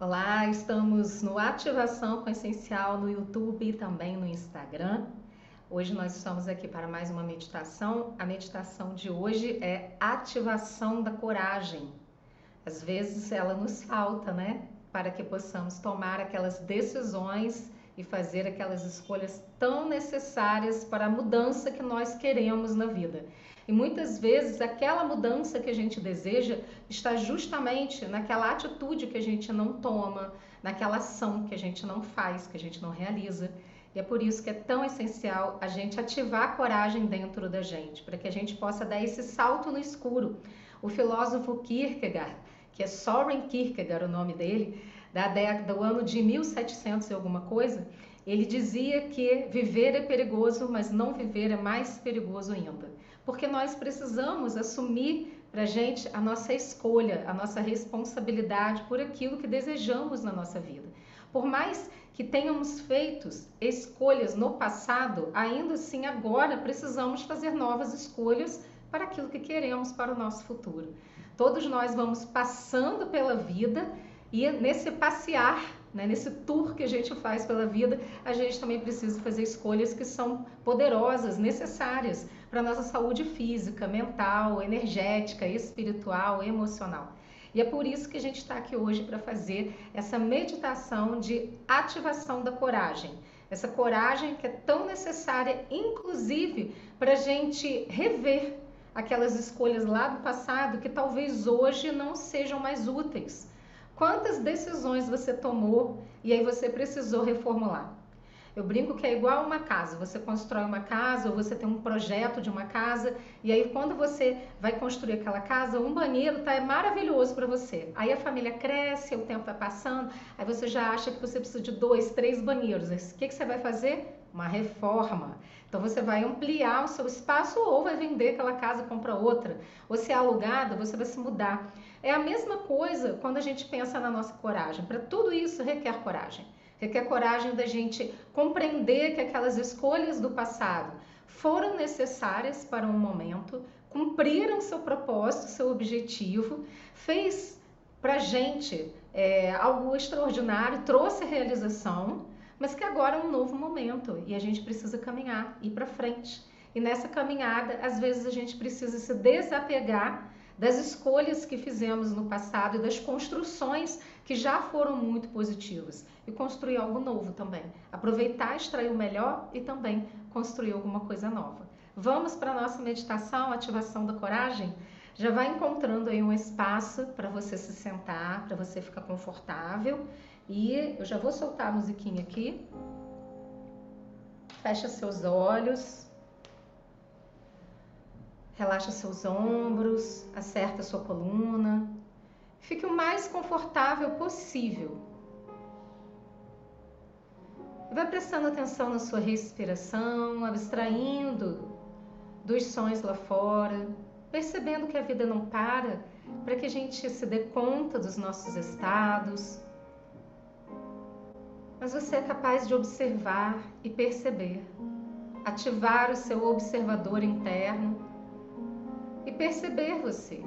Olá, estamos no Ativação com Essencial no YouTube e também no Instagram. Hoje nós estamos aqui para mais uma meditação. A meditação de hoje é ativação da coragem. Às vezes ela nos falta, né? Para que possamos tomar aquelas decisões e fazer aquelas escolhas tão necessárias para a mudança que nós queremos na vida. E muitas vezes aquela mudança que a gente deseja está justamente naquela atitude que a gente não toma, naquela ação que a gente não faz, que a gente não realiza. E é por isso que é tão essencial a gente ativar a coragem dentro da gente, para que a gente possa dar esse salto no escuro. O filósofo Kierkegaard, que é Soren Kierkegaard o nome dele, da década do ano de 1700 e alguma coisa, ele dizia que viver é perigoso, mas não viver é mais perigoso ainda porque nós precisamos assumir para a gente a nossa escolha, a nossa responsabilidade por aquilo que desejamos na nossa vida. Por mais que tenhamos feito escolhas no passado, ainda assim agora precisamos fazer novas escolhas para aquilo que queremos para o nosso futuro. Todos nós vamos passando pela vida e nesse passear, né, nesse tour que a gente faz pela vida, a gente também precisa fazer escolhas que são poderosas, necessárias para a nossa saúde física, mental, energética, espiritual, emocional. E é por isso que a gente está aqui hoje para fazer essa meditação de ativação da coragem. Essa coragem que é tão necessária, inclusive, para a gente rever aquelas escolhas lá do passado que talvez hoje não sejam mais úteis Quantas decisões você tomou e aí você precisou reformular? Eu brinco que é igual uma casa. Você constrói uma casa ou você tem um projeto de uma casa e aí quando você vai construir aquela casa, um banheiro tá é maravilhoso para você. Aí a família cresce, o tempo vai passando, aí você já acha que você precisa de dois, três banheiros. O que, que você vai fazer? Uma reforma. Então você vai ampliar o seu espaço ou vai vender aquela casa e comprar outra. Ou se é alugada, você vai se mudar. É a mesma coisa quando a gente pensa na nossa coragem. Para tudo isso requer coragem. Requer coragem da gente compreender que aquelas escolhas do passado foram necessárias para um momento, cumpriram seu propósito, seu objetivo, fez para a gente é, algo extraordinário, trouxe realização, mas que agora é um novo momento e a gente precisa caminhar, ir para frente. E nessa caminhada, às vezes a gente precisa se desapegar das escolhas que fizemos no passado e das construções que já foram muito positivas e construir algo novo também. Aproveitar, extrair o melhor e também construir alguma coisa nova. Vamos para a nossa meditação, ativação da coragem? Já vai encontrando aí um espaço para você se sentar, para você ficar confortável. E eu já vou soltar a musiquinha aqui. Fecha seus olhos. Relaxa seus ombros, acerta sua coluna. Fique o mais confortável possível. Vai prestando atenção na sua respiração, abstraindo dos sons lá fora, percebendo que a vida não para, para que a gente se dê conta dos nossos estados. Mas você é capaz de observar e perceber, ativar o seu observador interno perceber você.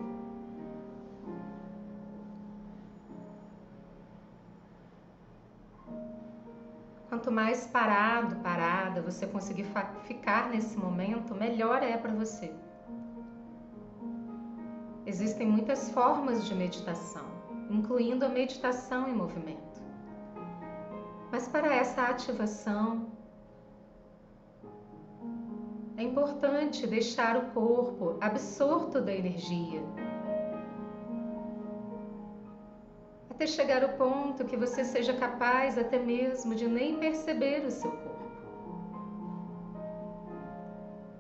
Quanto mais parado, parada você conseguir ficar nesse momento, melhor é para você. Existem muitas formas de meditação, incluindo a meditação em movimento. Mas para essa ativação, é importante deixar o corpo absorto da energia. Até chegar ao ponto que você seja capaz até mesmo de nem perceber o seu corpo.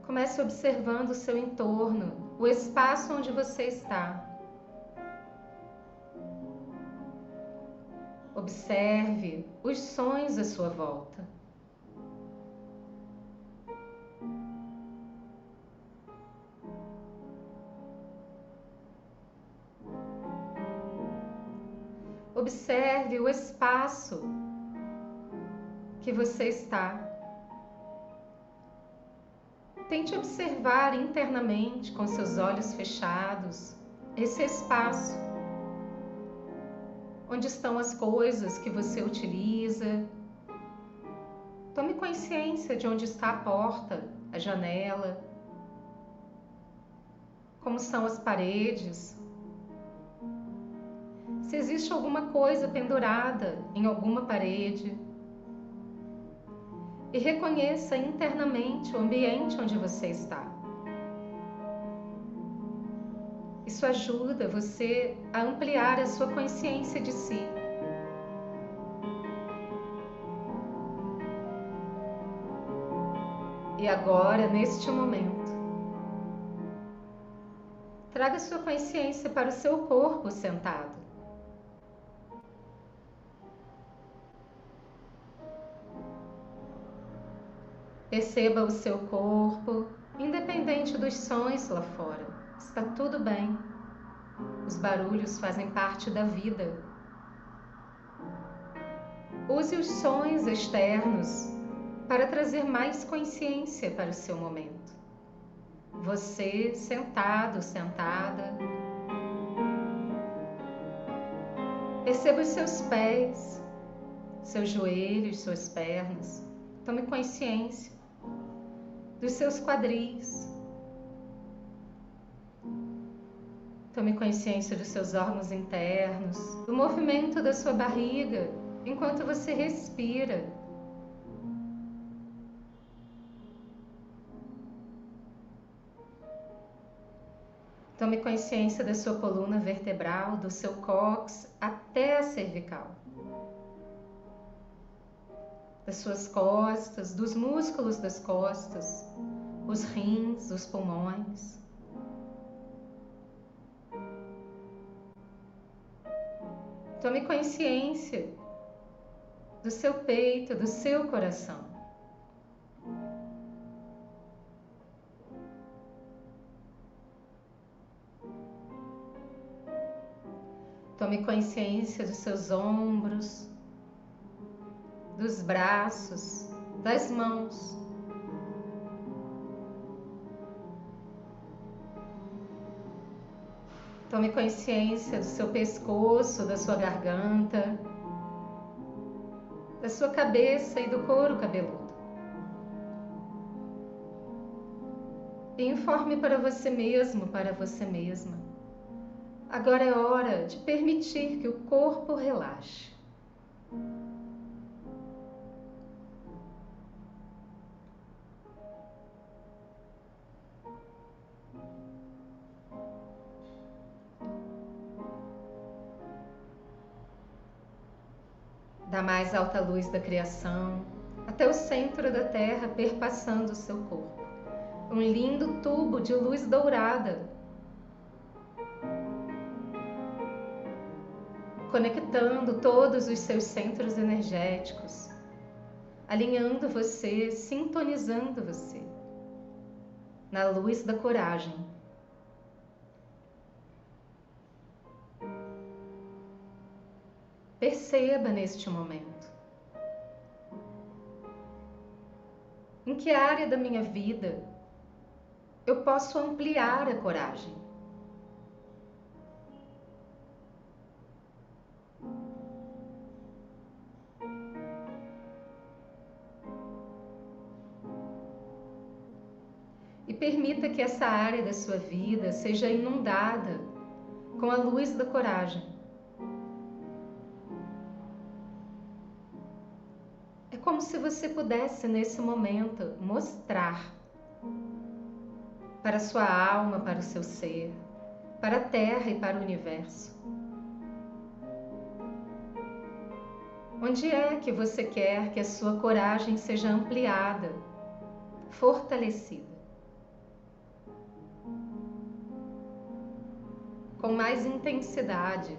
Comece observando o seu entorno, o espaço onde você está. Observe os sons à sua volta. Observe o espaço que você está. Tente observar internamente, com seus olhos fechados, esse espaço. Onde estão as coisas que você utiliza? Tome consciência de onde está a porta, a janela, como são as paredes. Se existe alguma coisa pendurada em alguma parede. E reconheça internamente o ambiente onde você está. Isso ajuda você a ampliar a sua consciência de si. E agora, neste momento, traga sua consciência para o seu corpo sentado. Perceba o seu corpo, independente dos sons lá fora. Está tudo bem. Os barulhos fazem parte da vida. Use os sons externos para trazer mais consciência para o seu momento. Você sentado, sentada. Perceba os seus pés, seus joelhos, suas pernas. Tome consciência dos seus quadris. Tome consciência dos seus órgãos internos, do movimento da sua barriga enquanto você respira. Tome consciência da sua coluna vertebral, do seu cóccix até a cervical. Das suas costas, dos músculos das costas, os rins, os pulmões. Tome consciência do seu peito, do seu coração. Tome consciência dos seus ombros, dos braços, das mãos. Tome consciência do seu pescoço, da sua garganta, da sua cabeça e do couro cabeludo. E informe para você mesmo, para você mesma Agora é hora de permitir que o corpo relaxe. Da mais alta luz da criação até o centro da terra, perpassando o seu corpo. Um lindo tubo de luz dourada conectando todos os seus centros energéticos, alinhando você, sintonizando você na luz da coragem. Perceba neste momento em que área da minha vida eu posso ampliar a coragem. permita que essa área da sua vida seja inundada com a luz da coragem. Como se você pudesse, nesse momento, mostrar para sua alma, para o seu ser, para a Terra e para o universo. Onde é que você quer que a sua coragem seja ampliada, fortalecida? com mais intensidade.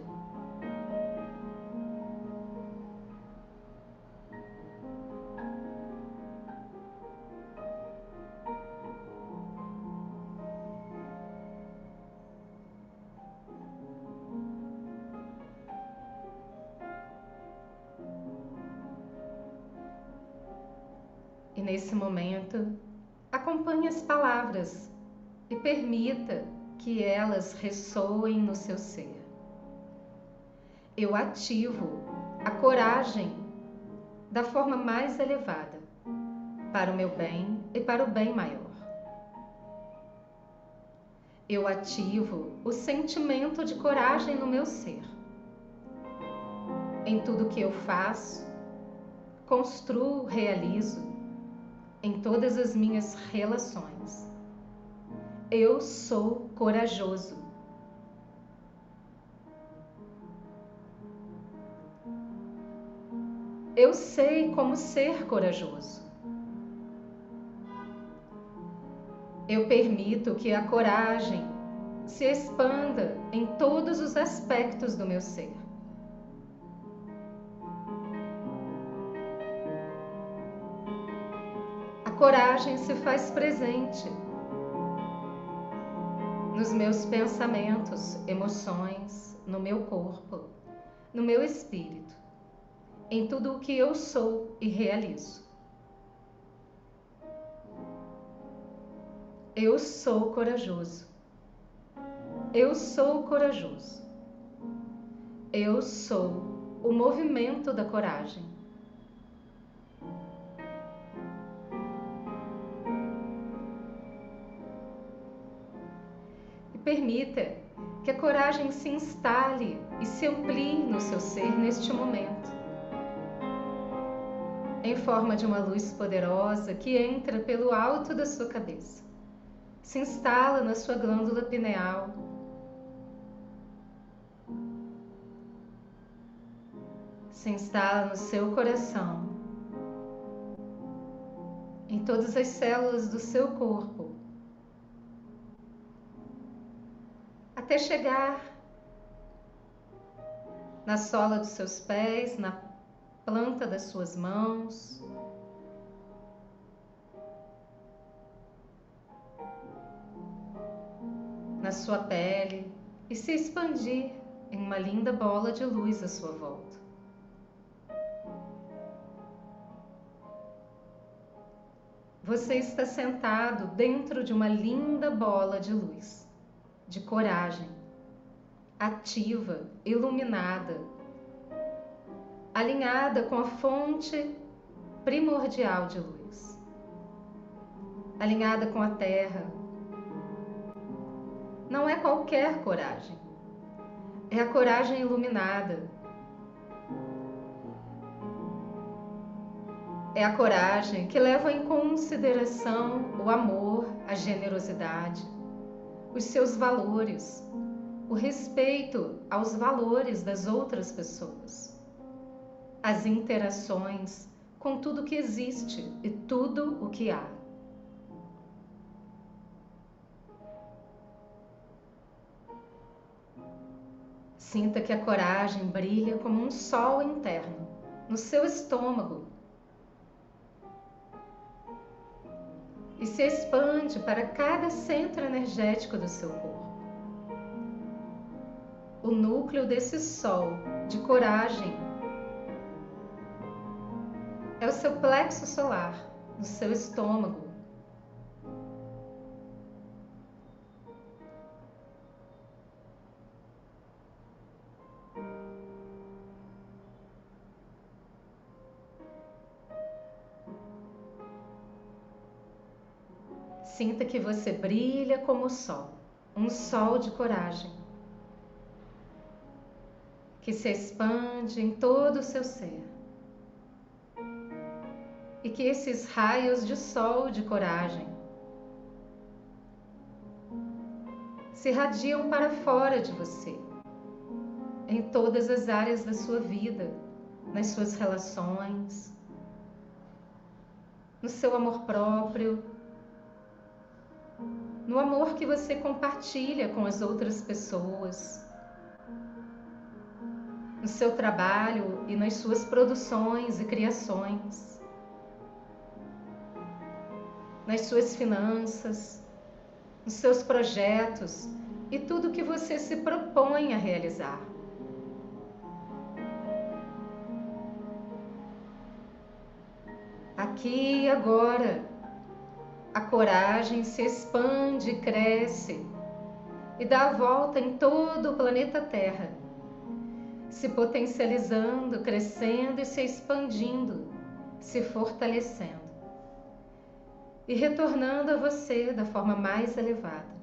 Acompanhe as palavras e permita que elas ressoem no seu ser. eu ativo a coragem da forma mais elevada para o meu bem e para o bem maior. Eu ativo o sentimento de coragem no meu ser. Em tudo que eu faço, construo, realizo, em todas as minhas relações. Eu sou corajoso. Eu sei como ser corajoso. Eu permito que a coragem se expanda em todos os aspectos do meu ser. Coragem se faz presente nos meus pensamentos, emoções, no meu corpo, no meu espírito, em tudo o que eu sou e realizo. Eu sou corajoso. Eu sou corajoso. Eu sou o movimento da coragem. Permita que a coragem se instale e se amplie no seu ser neste momento, em forma de uma luz poderosa que entra pelo alto da sua cabeça se instala na sua glândula pineal. Se instala no seu coração, em todas as células do seu corpo, até chegar na sola dos seus pés, na planta das suas mãos, na sua pele e se expandir em uma linda bola de luz à sua volta. Você está sentado dentro de uma linda bola de luz, de coragem, ativa, iluminada, alinhada com a fonte primordial de luz, alinhada com a terra, não é qualquer coragem, é a coragem iluminada. É a coragem que leva em consideração o amor, a generosidade, os seus valores, o respeito aos valores das outras pessoas, as interações com tudo que existe e tudo o que há. Sinta que a coragem brilha como um sol interno no seu estômago e se expande para cada centro energético do seu corpo. O núcleo desse sol de coragem é o seu plexo solar, no seu estômago, que você brilha como o sol, um sol de coragem, que se expande em todo o seu ser. E que esses raios de sol de coragem se irradiam para fora de você, em todas as áreas da sua vida, nas suas relações, no seu amor próprio, no amor que você compartilha com as outras pessoas, no seu trabalho e nas suas produções e criações, nas suas finanças, nos seus projetos e tudo que você se propõe a realizar. Aqui e agora, a coragem se expande cresce e dá a volta em todo o planeta Terra, se potencializando, crescendo e se expandindo, se fortalecendo e retornando a você da forma mais elevada,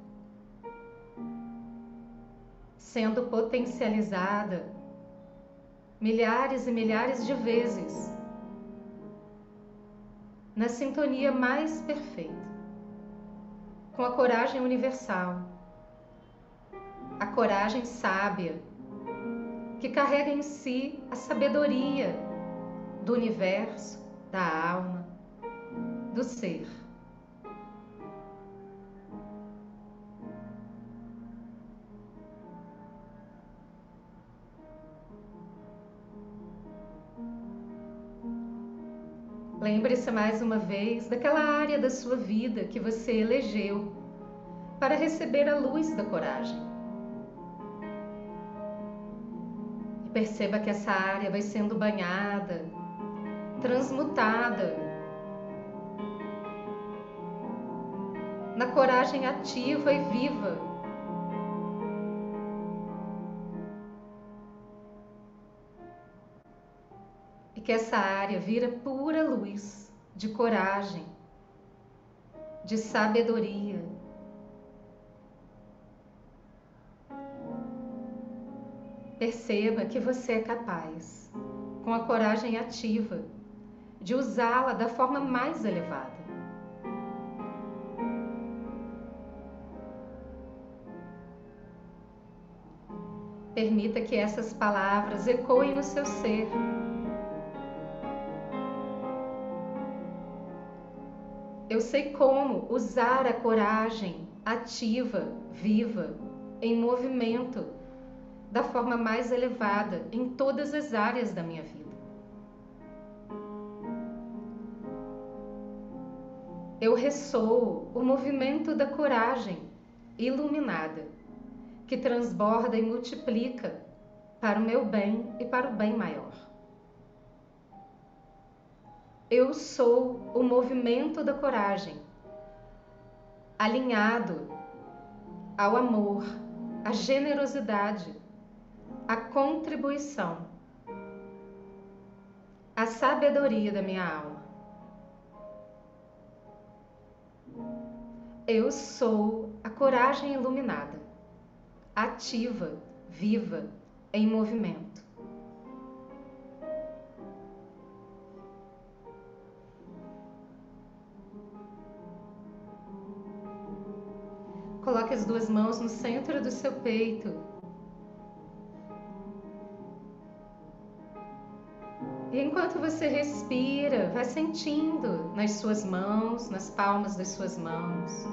sendo potencializada milhares e milhares de vezes na sintonia mais perfeita, com a coragem universal, a coragem sábia, que carrega em si a sabedoria do universo, da alma, do ser. Lembre-se mais uma vez daquela área da sua vida que você elegeu para receber a luz da coragem. E perceba que essa área vai sendo banhada, transmutada na coragem ativa e viva que essa área vira pura luz de coragem, de sabedoria. Perceba que você é capaz, com a coragem ativa, de usá-la da forma mais elevada. Permita que essas palavras ecoem no seu ser Eu sei como usar a coragem ativa, viva, em movimento, da forma mais elevada em todas as áreas da minha vida. Eu ressoo o movimento da coragem iluminada, que transborda e multiplica para o meu bem e para o bem maior. Eu sou o movimento da coragem, alinhado ao amor, à generosidade, à contribuição, à sabedoria da minha alma. Eu sou a coragem iluminada, ativa, viva, em movimento. Coloque as duas mãos no centro do seu peito. E enquanto você respira, vai sentindo nas suas mãos, nas palmas das suas mãos,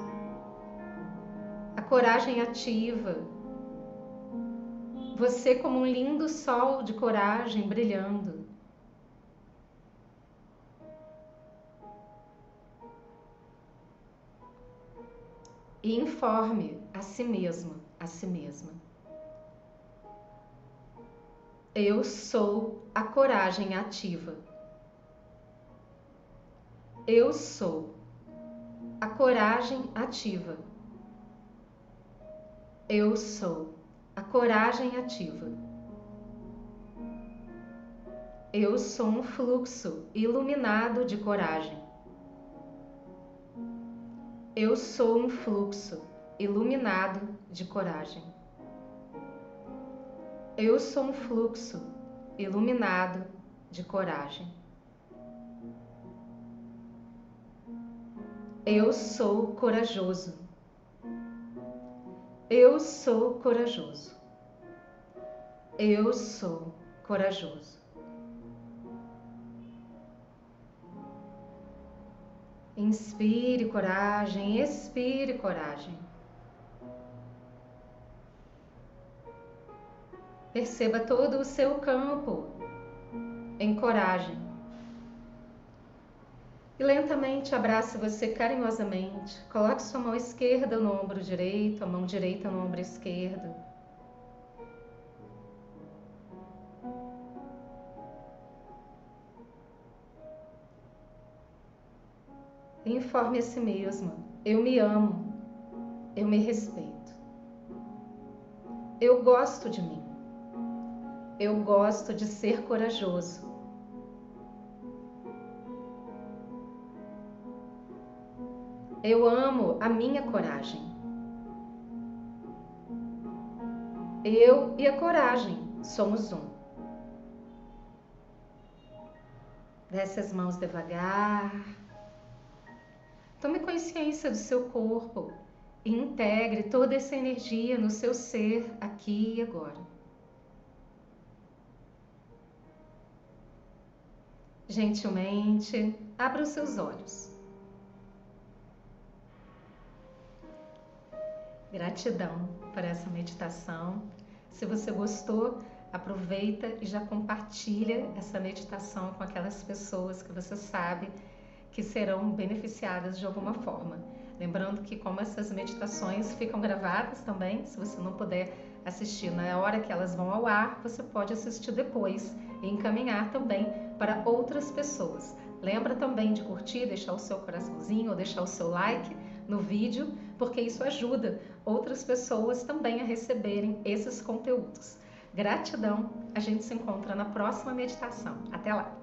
a coragem ativa. Você como um lindo sol de coragem brilhando. E informe a si mesmo, a si mesma. Eu sou a coragem ativa. Eu sou a coragem ativa. Eu sou a coragem ativa. Eu sou um fluxo iluminado de coragem. Eu sou um fluxo iluminado de coragem. Eu sou um fluxo iluminado de coragem. Eu sou corajoso. Eu sou corajoso. Eu sou corajoso. Inspire coragem, expire coragem. Perceba todo o seu campo em coragem. E lentamente abrace você carinhosamente. Coloque sua mão esquerda no ombro direito, a mão direita no ombro esquerdo. Informe a si mesma: eu me amo, eu me respeito, eu gosto de mim, Eu gosto de ser corajoso. Eu amo a minha coragem. Eu e a coragem somos um. Desce as mãos devagar. Tome consciência do seu corpo e integre toda essa energia no seu ser aqui e agora. Gentilmente, abra os seus olhos. Gratidão por essa meditação. Se você gostou, aproveita e já compartilha essa meditação com aquelas pessoas que você sabe que serão beneficiadas de alguma forma. Lembrando que como essas meditações ficam gravadas também, se você não puder assistir na hora que elas vão ao ar, você pode assistir depois e encaminhar também para outras pessoas. Lembra também de curtir, deixar o seu coraçãozinho ou deixar o seu like no vídeo, porque isso ajuda outras pessoas também a receberem esses conteúdos. Gratidão, a gente se encontra na próxima meditação. Até lá!